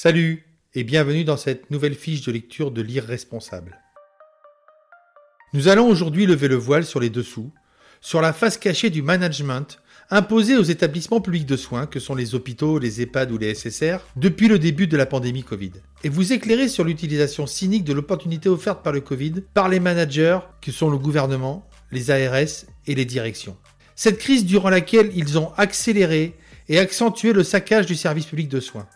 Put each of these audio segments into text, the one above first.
Salut et bienvenue dans cette nouvelle fiche de lecture de Lire Responsable. Nous allons aujourd'hui lever le voile sur les dessous, sur la face cachée du management imposé aux établissements publics de soins que sont les hôpitaux, les EHPAD ou les SSR depuis le début de la pandémie Covid. Et vous éclairer sur l'utilisation cynique de l'opportunité offerte par le Covid par les managers que sont le gouvernement, les ARS et les directions. Cette crise durant laquelle ils ont accéléré et accentué le saccage du service public de soins.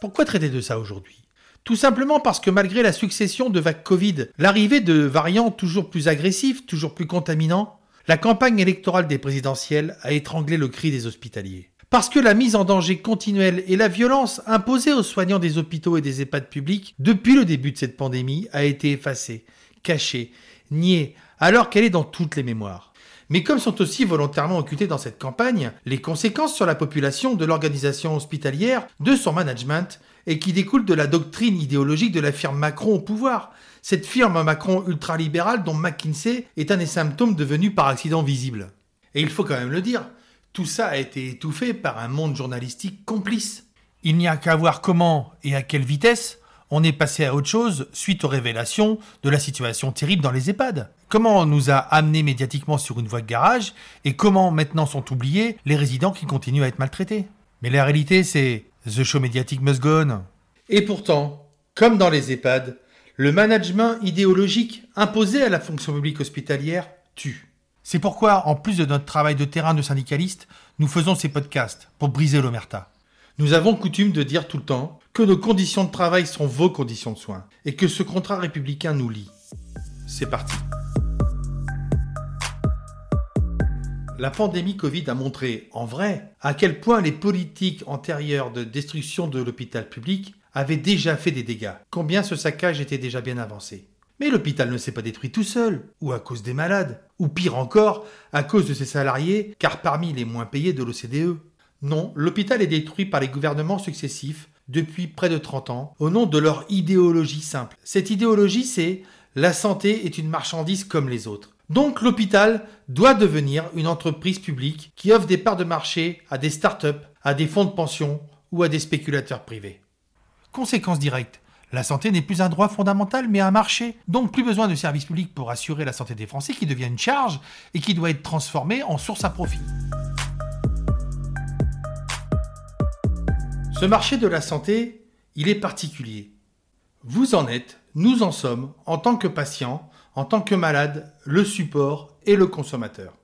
Pourquoi traiter de ça aujourd'hui? Tout simplement parce que malgré la succession de vagues Covid, l'arrivée de variants toujours plus agressifs, toujours plus contaminants, la campagne électorale des présidentielles a étranglé le cri des hospitaliers. Parce que la mise en danger continuelle et la violence imposée aux soignants des hôpitaux et des EHPAD publics depuis le début de cette pandémie a été effacée, cachée, niée, alors qu'elle est dans toutes les mémoires mais comme sont aussi volontairement occultées dans cette campagne les conséquences sur la population de l'organisation hospitalière, de son management, et qui découlent de la doctrine idéologique de la firme Macron au pouvoir. Cette firme Macron ultralibérale dont McKinsey est un des symptômes devenus par accident visible. Et il faut quand même le dire, tout ça a été étouffé par un monde journalistique complice. Il n'y a qu'à voir comment et à quelle vitesse on est passé à autre chose suite aux révélations de la situation terrible dans les EHPAD. Comment on nous a amenés médiatiquement sur une voie de garage et comment maintenant sont oubliés les résidents qui continuent à être maltraités? Mais la réalité, c'est The show médiatique must go on. Et pourtant, comme dans les EHPAD, le management idéologique imposé à la fonction publique hospitalière tue. C'est pourquoi, en plus de notre travail de terrain de syndicaliste, nous faisons ces podcasts pour briser l'omerta. Nous avons coutume de dire tout le temps que nos conditions de travail sont vos conditions de soins et que ce contrat républicain nous lie. C'est parti. La pandémie Covid a montré, en vrai, à quel point les politiques antérieures de destruction de l'hôpital public avaient déjà fait des dégâts, combien ce saccage était déjà bien avancé. Mais l'hôpital ne s'est pas détruit tout seul, ou à cause des malades, ou pire encore, à cause de ses salariés, car parmi les moins payés de l'OCDE. Non, l'hôpital est détruit par les gouvernements successifs depuis près de 30 ans, au nom de leur idéologie simple. Cette idéologie, c'est la santé est une marchandise comme les autres. Donc l'hôpital doit devenir une entreprise publique qui offre des parts de marché à des start-up, à des fonds de pension ou à des spéculateurs privés. Conséquence directe, la santé n'est plus un droit fondamental mais un marché. Donc plus besoin de services publics pour assurer la santé des Français qui devient une charge et qui doit être transformée en source à profit. Ce marché de la santé, il est particulier. Vous en êtes, nous en sommes, en tant que patients, en tant que malades, le support et le consommateur.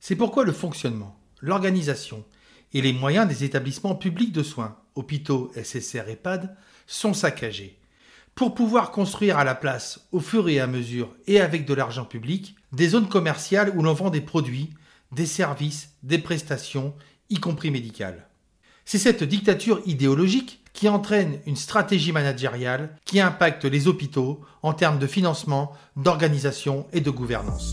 C'est pourquoi le fonctionnement, l'organisation et les moyens des établissements publics de soins, hôpitaux, SSR, EHPAD, sont saccagés. Pour pouvoir construire à la place, au fur et à mesure et avec de l'argent public, des zones commerciales où l'on vend des produits, des services, des prestations, y compris médicales. C'est cette dictature idéologique qui entraîne une stratégie managériale qui impacte les hôpitaux en termes de financement, d'organisation et de gouvernance.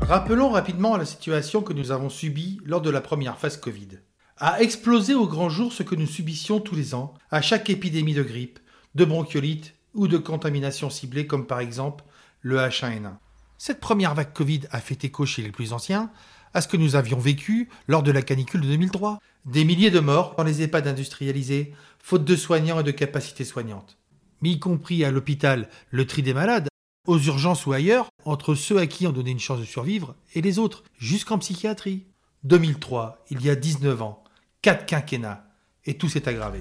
Rappelons rapidement la situation que nous avons subie lors de la première phase Covid. A explosé au grand jour ce que nous subissions tous les ans à chaque épidémie de grippe, de bronchiolite ou de contamination ciblée comme par exemple le H1N1. Cette première vague Covid a fait écho chez les plus anciens à ce que nous avions vécu lors de la canicule de 2003. Des milliers de morts dans les EHPAD industrialisés, faute de soignants et de capacités soignantes. Mais y compris à l'hôpital, le tri des malades, aux urgences ou ailleurs, entre ceux à qui on donnait une chance de survivre et les autres, jusqu'en psychiatrie. 2003, il y a 19 ans, 4 quinquennats, et tout s'est aggravé.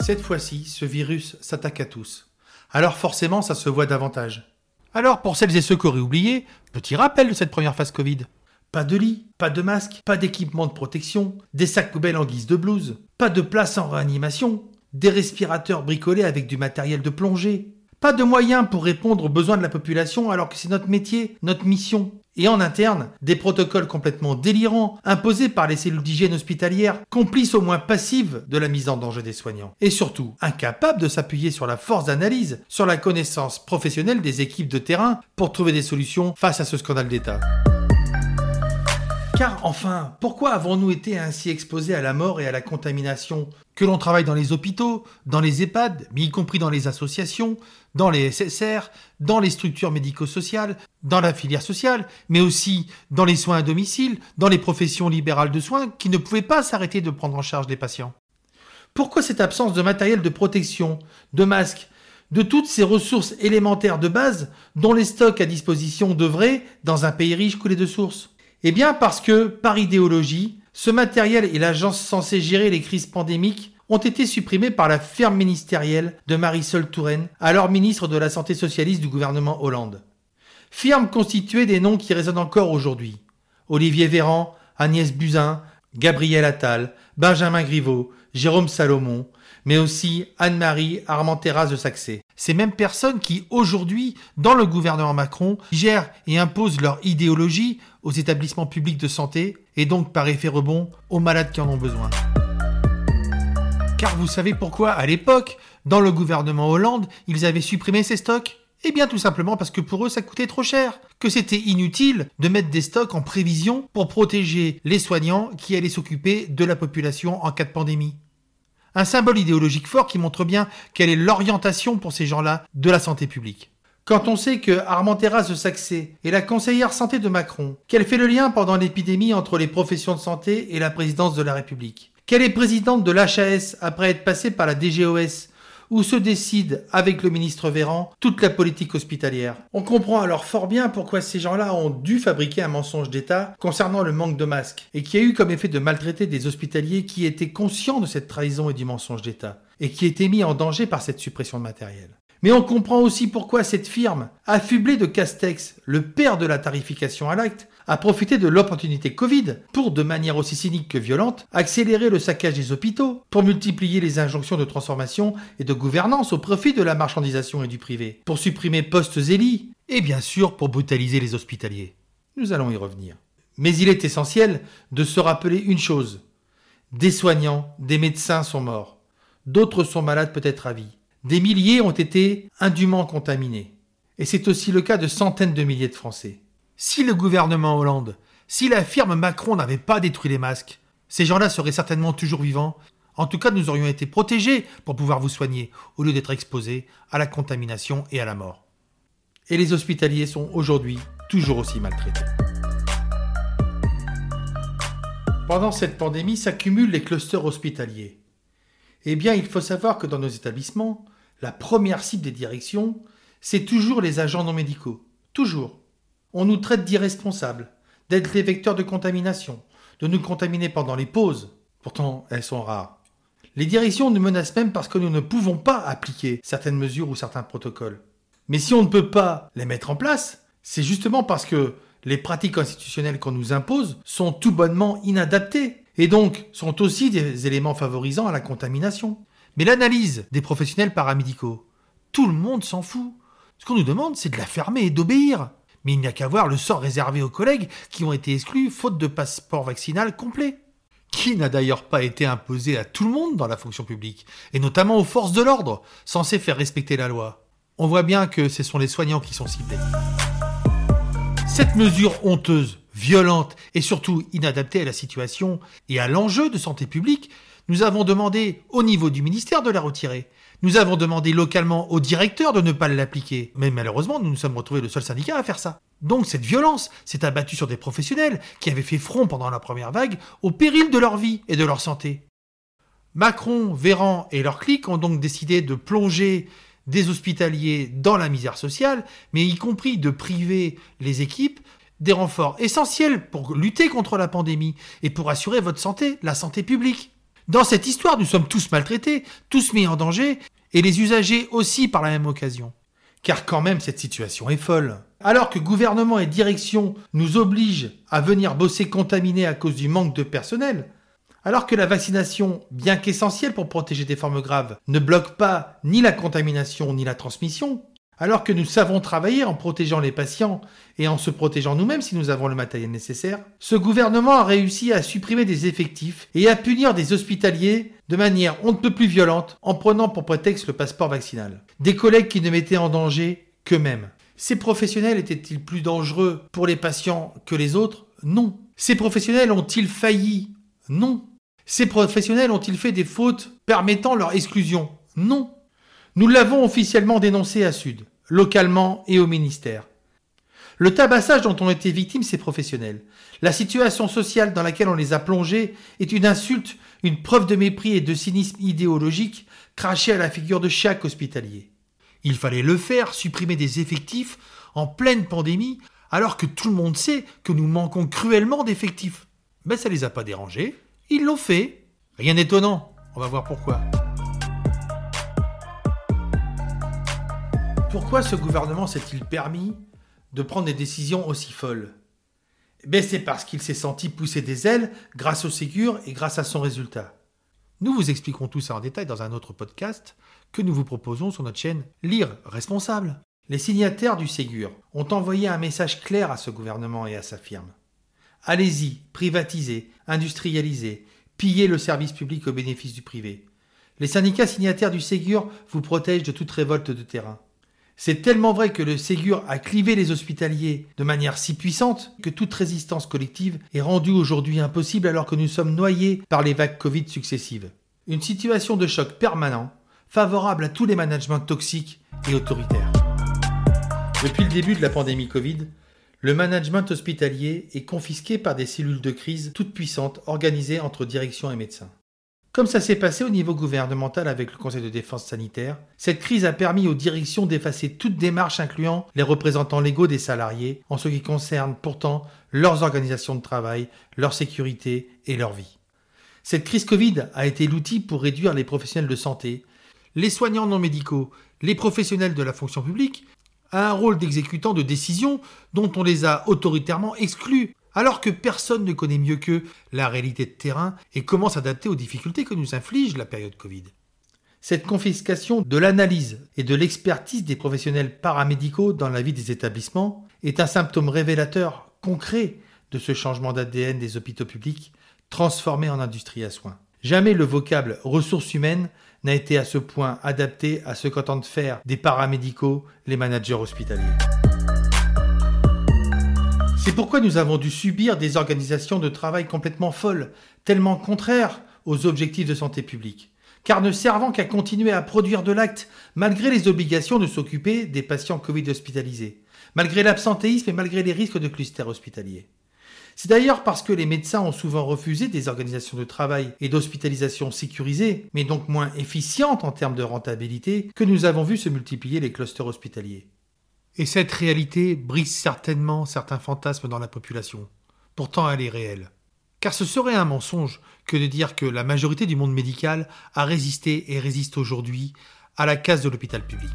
Cette fois-ci, ce virus s'attaque à tous. Alors forcément, ça se voit davantage. Alors, pour celles et ceux qui auraient oublié, petit rappel de cette première phase Covid. Pas de lit, pas de masque, pas d'équipement de protection, des sacs poubelles en guise de blouse, pas de place en réanimation, des respirateurs bricolés avec du matériel de plongée, pas de moyens pour répondre aux besoins de la population alors que c'est notre métier, notre mission. Et en interne, des protocoles complètement délirants, imposés par les cellules d'hygiène hospitalières, complices au moins passives de la mise en danger des soignants. Et surtout, incapables de s'appuyer sur la force d'analyse, sur la connaissance professionnelle des équipes de terrain pour trouver des solutions face à ce scandale d'État. Car enfin, pourquoi avons-nous été ainsi exposés à la mort et à la contamination? Que l'on travaille dans les hôpitaux, dans les EHPAD, mais y compris dans les associations, dans les SSR, dans les structures médico-sociales, dans la filière sociale, mais aussi dans les soins à domicile, dans les professions libérales de soins qui ne pouvaient pas s'arrêter de prendre en charge les patients. Pourquoi cette absence de matériel de protection, de masques, de toutes ces ressources élémentaires de base dont les stocks à disposition devraient, dans un pays riche, couler de sources? Eh bien parce que, par idéologie, ce matériel et l'agence censée gérer les crises pandémiques ont été supprimés par la ferme ministérielle de Marisol Touraine, alors ministre de la Santé socialiste du gouvernement Hollande. Firme constituée des noms qui résonnent encore aujourd'hui. Olivier Véran, Agnès Buzyn, Gabriel Attal, Benjamin Griveaux, Jérôme Salomon, mais aussi Anne-Marie Armenteras de Saxé. Ces mêmes personnes qui, aujourd'hui, dans le gouvernement Macron, gèrent et imposent leur idéologie aux établissements publics de santé et donc par effet rebond aux malades qui en ont besoin. Car vous savez pourquoi, à l'époque, dans le gouvernement Hollande, ils avaient supprimé ces stocks? Eh bien tout simplement parce que pour eux ça coûtait trop cher, que c'était inutile de mettre des stocks en prévision pour protéger les soignants qui allaient s'occuper de la population en cas de pandémie. Un symbole idéologique fort qui montre bien quelle est l'orientation pour ces gens-là de la santé publique. Quand on sait que Armenteras de Saxé est la conseillère santé de Macron, qu'elle fait le lien pendant l'épidémie entre les professions de santé et la présidence de la République, qu'elle est présidente de l'HAS après être passée par la DGOS où se décide, avec le ministre Véran, toute la politique hospitalière. On comprend alors fort bien pourquoi ces gens-là ont dû fabriquer un mensonge d'État concernant le manque de masques, et qui a eu comme effet de maltraiter des hospitaliers qui étaient conscients de cette trahison et du mensonge d'État, et qui étaient mis en danger par cette suppression de matériel. Mais on comprend aussi pourquoi cette firme, affublée de Castex, le père de la tarification à l'acte, a profité de l'opportunité Covid pour, de manière aussi cynique que violente, accélérer le saccage des hôpitaux, pour multiplier les injonctions de transformation et de gouvernance au profit de la marchandisation et du privé, pour supprimer postes élis, et bien sûr pour brutaliser les hospitaliers. Nous allons y revenir. Mais il est essentiel de se rappeler une chose. Des soignants, des médecins sont morts. D'autres sont malades peut-être à vie. Des milliers ont été indûment contaminés. Et c'est aussi le cas de centaines de milliers de Français. Si le gouvernement Hollande, si la firme Macron n'avait pas détruit les masques, ces gens-là seraient certainement toujours vivants. En tout cas, nous aurions été protégés pour pouvoir vous soigner, au lieu d'être exposés à la contamination et à la mort. Et les hospitaliers sont aujourd'hui toujours aussi maltraités. Pendant cette pandémie s'accumulent les clusters hospitaliers. Eh bien, il faut savoir que dans nos établissements, la première cible des directions, c'est toujours les agents non médicaux. Toujours. On nous traite d'irresponsables, d'être les vecteurs de contamination, de nous contaminer pendant les pauses. Pourtant, elles sont rares. Les directions nous menacent même parce que nous ne pouvons pas appliquer certaines mesures ou certains protocoles. Mais si on ne peut pas les mettre en place, c'est justement parce que les pratiques institutionnelles qu'on nous impose sont tout bonnement inadaptées et donc sont aussi des éléments favorisant à la contamination. Mais l'analyse des professionnels paramédicaux, tout le monde s'en fout. Ce qu'on nous demande, c'est de la fermer et d'obéir. Mais il n'y a qu'à voir le sort réservé aux collègues qui ont été exclus faute de passeport vaccinal complet. Qui n'a d'ailleurs pas été imposé à tout le monde dans la fonction publique, et notamment aux forces de l'ordre, censées faire respecter la loi? On voit bien que ce sont les soignants qui sont ciblés. Cette mesure honteuse, violente et surtout inadaptée à la situation et à l'enjeu de santé publique, nous avons demandé au niveau du ministère de la retirer. Nous avons demandé localement au directeur de ne pas l'appliquer, mais malheureusement nous nous sommes retrouvés le seul syndicat à faire ça. Donc cette violence s'est abattue sur des professionnels qui avaient fait front pendant la première vague au péril de leur vie et de leur santé. Macron, Véran et leurs clics ont donc décidé de plonger des hospitaliers dans la misère sociale, mais y compris de priver les équipes des renforts essentiels pour lutter contre la pandémie et pour assurer votre santé, la santé publique. Dans cette histoire, nous sommes tous maltraités, tous mis en danger, et les usagers aussi par la même occasion. Car quand même, cette situation est folle. Alors que gouvernement et direction nous obligent à venir bosser contaminés à cause du manque de personnel, alors que la vaccination, bien qu'essentielle pour protéger des formes graves, ne bloque pas ni la contamination ni la transmission, alors que nous savons travailler en protégeant les patients et en se protégeant nous-mêmes si nous avons le matériel nécessaire, ce gouvernement a réussi à supprimer des effectifs et à punir des hospitaliers de manière on ne peut plus violente en prenant pour prétexte le passeport vaccinal. Des collègues qui ne mettaient en danger qu'eux-mêmes. Ces professionnels étaient-ils plus dangereux pour les patients que les autres? Non. Ces professionnels ont-ils failli? Non. Ces professionnels ont-ils fait des fautes permettant leur exclusion? Non. Nous l'avons officiellement dénoncé à Sud, localement et au ministère. Le tabassage dont ont été victimes ces professionnels, la situation sociale dans laquelle on les a plongés est une insulte, une preuve de mépris et de cynisme idéologique crachée à la figure de chaque hospitalier. Il fallait le faire, supprimer des effectifs en pleine pandémie, alors que tout le monde sait que nous manquons cruellement d'effectifs. Ben ça les a pas dérangés, ils l'ont fait. Rien d'étonnant, on va voir pourquoi. Pourquoi ce gouvernement s'est-il permis de prendre des décisions aussi folles? Ben C'est parce qu'il s'est senti pousser des ailes grâce au Ségur et grâce à son résultat. Nous vous expliquerons tout ça en détail dans un autre podcast que nous vous proposons sur notre chaîne Lire Responsable. Les signataires du Ségur ont envoyé un message clair à ce gouvernement et à sa firme. Allez-y, privatisez, industrialisez, pillez le service public au bénéfice du privé. Les syndicats signataires du Ségur vous protègent de toute révolte de terrain. C'est tellement vrai que le Ségur a clivé les hospitaliers de manière si puissante que toute résistance collective est rendue aujourd'hui impossible alors que nous sommes noyés par les vagues Covid successives. Une situation de choc permanent, favorable à tous les managements toxiques et autoritaires. Depuis le début de la pandémie Covid, le management hospitalier est confisqué par des cellules de crise toutes puissantes organisées entre direction et médecins. Comme ça s'est passé au niveau gouvernemental avec le Conseil de défense sanitaire, cette crise a permis aux directions d'effacer toute démarche incluant les représentants légaux des salariés en ce qui concerne pourtant leurs organisations de travail, leur sécurité et leur vie. Cette crise Covid a été l'outil pour réduire les professionnels de santé, les soignants non médicaux, les professionnels de la fonction publique, à un rôle d'exécutant de décisions dont on les a autoritairement exclus alors que personne ne connaît mieux qu'eux la réalité de terrain et comment s'adapter aux difficultés que nous inflige la période Covid. Cette confiscation de l'analyse et de l'expertise des professionnels paramédicaux dans la vie des établissements est un symptôme révélateur concret de ce changement d'ADN des hôpitaux publics transformés en industrie à soins. Jamais le vocable ressources humaines n'a été à ce point adapté à ce qu'entendent faire des paramédicaux les managers hospitaliers. C'est pourquoi nous avons dû subir des organisations de travail complètement folles, tellement contraires aux objectifs de santé publique, car ne servant qu'à continuer à produire de l'acte malgré les obligations de s'occuper des patients Covid hospitalisés, malgré l'absentéisme et malgré les risques de clusters hospitaliers. C'est d'ailleurs parce que les médecins ont souvent refusé des organisations de travail et d'hospitalisation sécurisées, mais donc moins efficientes en termes de rentabilité, que nous avons vu se multiplier les clusters hospitaliers. Et cette réalité brise certainement certains fantasmes dans la population. Pourtant, elle est réelle. Car ce serait un mensonge que de dire que la majorité du monde médical a résisté et résiste aujourd'hui à la casse de l'hôpital public.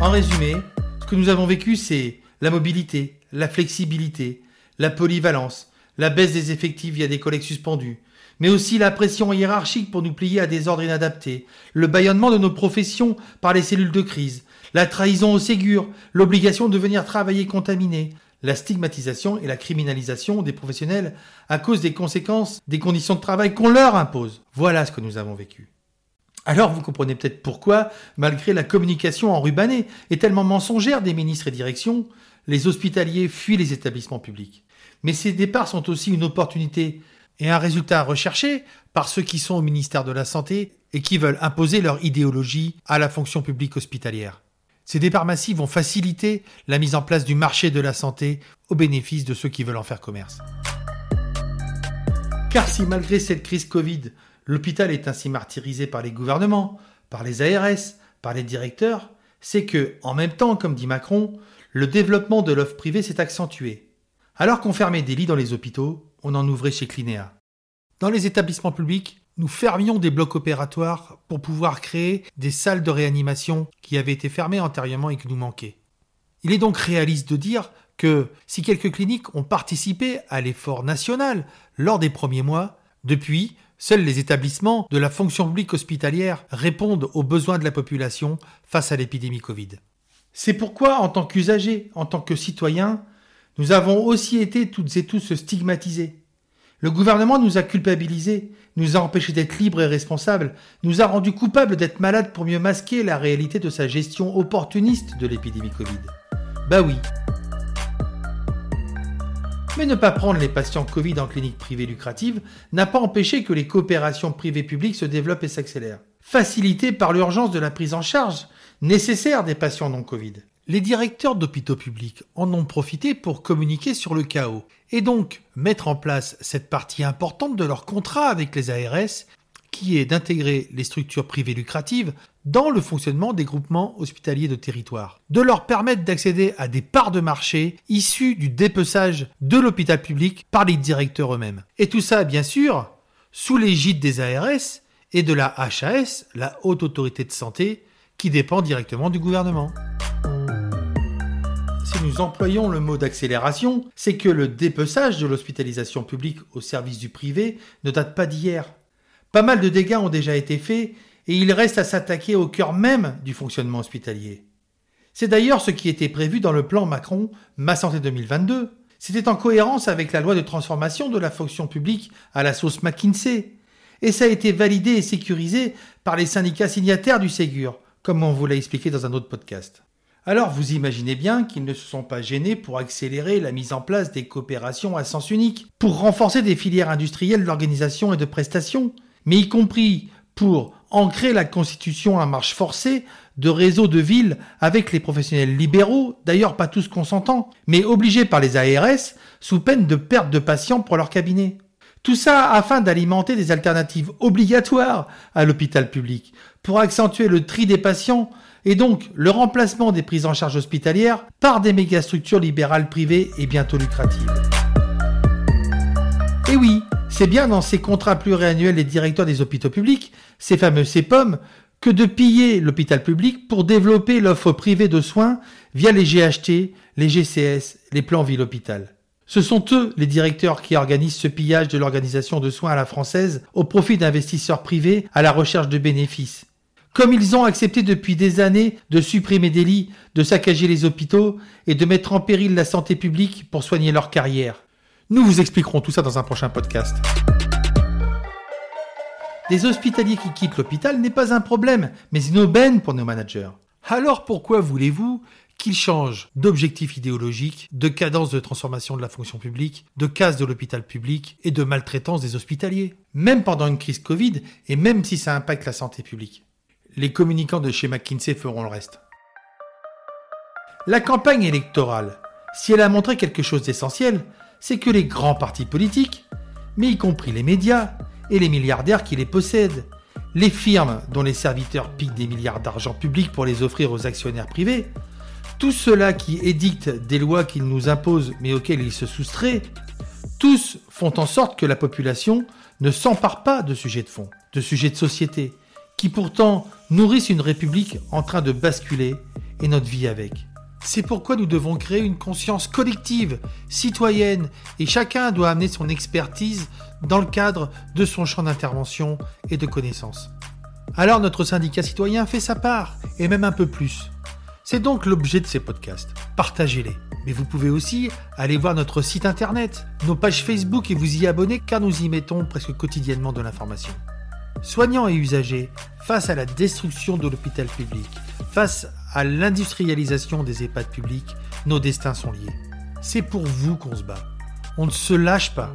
En résumé, ce que nous avons vécu, c'est la mobilité, la flexibilité, la polyvalence, la baisse des effectifs via des collègues suspendus, mais aussi la pression hiérarchique pour nous plier à des ordres inadaptés, le bâillonnement de nos professions par les cellules de crise, la trahison au Ségur, l'obligation de venir travailler contaminé, la stigmatisation et la criminalisation des professionnels à cause des conséquences des conditions de travail qu'on leur impose. Voilà ce que nous avons vécu. Alors vous comprenez peut-être pourquoi, malgré la communication enrubanée et tellement mensongère des ministres et directions, les hospitaliers fuient les établissements publics. Mais ces départs sont aussi une opportunité et un résultat recherché par ceux qui sont au ministère de la Santé et qui veulent imposer leur idéologie à la fonction publique hospitalière. Ces départs massifs vont faciliter la mise en place du marché de la santé au bénéfice de ceux qui veulent en faire commerce. Car si malgré cette crise Covid, l'hôpital est ainsi martyrisé par les gouvernements, par les ARS, par les directeurs, c'est que, en même temps, comme dit Macron, le développement de l'offre privée s'est accentué. Alors qu'on fermait des lits dans les hôpitaux, on en ouvrait chez Clinéa. Dans les établissements publics, nous fermions des blocs opératoires pour pouvoir créer des salles de réanimation qui avaient été fermées antérieurement et qui nous manquaient. Il est donc réaliste de dire que si quelques cliniques ont participé à l'effort national lors des premiers mois, depuis, seuls les établissements de la fonction publique hospitalière répondent aux besoins de la population face à l'épidémie Covid. C'est pourquoi, en tant qu'usagers, en tant que citoyens, nous avons aussi été toutes et tous stigmatisés. Le gouvernement nous a culpabilisés, nous a empêchés d'être libres et responsables, nous a rendus coupables d'être malades pour mieux masquer la réalité de sa gestion opportuniste de l'épidémie Covid. Bah oui. Mais ne pas prendre les patients Covid en clinique privée lucrative n'a pas empêché que les coopérations privées-publiques se développent et s'accélèrent, facilitées par l'urgence de la prise en charge nécessaire des patients non Covid. Les directeurs d'hôpitaux publics en ont profité pour communiquer sur le chaos et donc mettre en place cette partie importante de leur contrat avec les ARS qui est d'intégrer les structures privées lucratives dans le fonctionnement des groupements hospitaliers de territoire, de leur permettre d'accéder à des parts de marché issues du dépeçage de l'hôpital public par les directeurs eux-mêmes. Et tout ça, bien sûr, sous l'égide des ARS et de la HAS, la Haute Autorité de Santé, qui dépend directement du gouvernement. Si nous employons le mot d'accélération, c'est que le dépeçage de l'hospitalisation publique au service du privé ne date pas d'hier. Pas mal de dégâts ont déjà été faits et il reste à s'attaquer au cœur même du fonctionnement hospitalier. C'est d'ailleurs ce qui était prévu dans le plan Macron Ma Santé 2022. C'était en cohérence avec la loi de transformation de la fonction publique à la sauce McKinsey. Et ça a été validé et sécurisé par les syndicats signataires du Ségur, comme on vous l'a expliqué dans un autre podcast. Alors vous imaginez bien qu'ils ne se sont pas gênés pour accélérer la mise en place des coopérations à sens unique, pour renforcer des filières industrielles d'organisation et de prestations, mais y compris pour ancrer la constitution à marche forcée de réseaux de villes avec les professionnels libéraux, d'ailleurs pas tous consentants, mais obligés par les ARS sous peine de perte de patients pour leur cabinet. Tout ça afin d'alimenter des alternatives obligatoires à l'hôpital public, pour accentuer le tri des patients et donc le remplacement des prises en charge hospitalières par des mégastructures libérales privées et bientôt lucratives. Et oui, c'est bien dans ces contrats pluriannuels des directeurs des hôpitaux publics, ces fameux CEPOM, que de piller l'hôpital public pour développer l'offre privée de soins via les GHT, les GCS, les plans ville-hôpital. Ce sont eux, les directeurs, qui organisent ce pillage de l'organisation de soins à la française au profit d'investisseurs privés à la recherche de bénéfices. Comme ils ont accepté depuis des années de supprimer des lits, de saccager les hôpitaux et de mettre en péril la santé publique pour soigner leur carrière. Nous vous expliquerons tout ça dans un prochain podcast. Des hospitaliers qui quittent l'hôpital n'est pas un problème, mais une aubaine pour nos managers. Alors pourquoi voulez-vous qu'ils changent d'objectif idéologique, de cadence de transformation de la fonction publique, de casse de l'hôpital public et de maltraitance des hospitaliers, même pendant une crise Covid et même si ça impacte la santé publique Les communicants de chez McKinsey feront le reste. La campagne électorale, si elle a montré quelque chose d'essentiel, c'est que les grands partis politiques, mais y compris les médias et les milliardaires qui les possèdent, les firmes dont les serviteurs piquent des milliards d'argent public pour les offrir aux actionnaires privés, tous ceux-là qui édictent des lois qu'ils nous imposent mais auxquelles ils se soustraient, tous font en sorte que la population ne s'empare pas de sujets de fond, de sujets de société, qui pourtant nourrissent une république en train de basculer et notre vie avec. C'est pourquoi nous devons créer une conscience collective, citoyenne, et chacun doit amener son expertise dans le cadre de son champ d'intervention et de connaissances. Alors notre syndicat citoyen fait sa part, et même un peu plus. C'est donc l'objet de ces podcasts. Partagez-les. Mais vous pouvez aussi aller voir notre site internet, nos pages Facebook et vous y abonner car nous y mettons presque quotidiennement de l'information. Soignants et usagers, face à la destruction de l'hôpital public, face à l'industrialisation des EHPAD publics, nos destins sont liés. C'est pour vous qu'on se bat. On ne se lâche pas.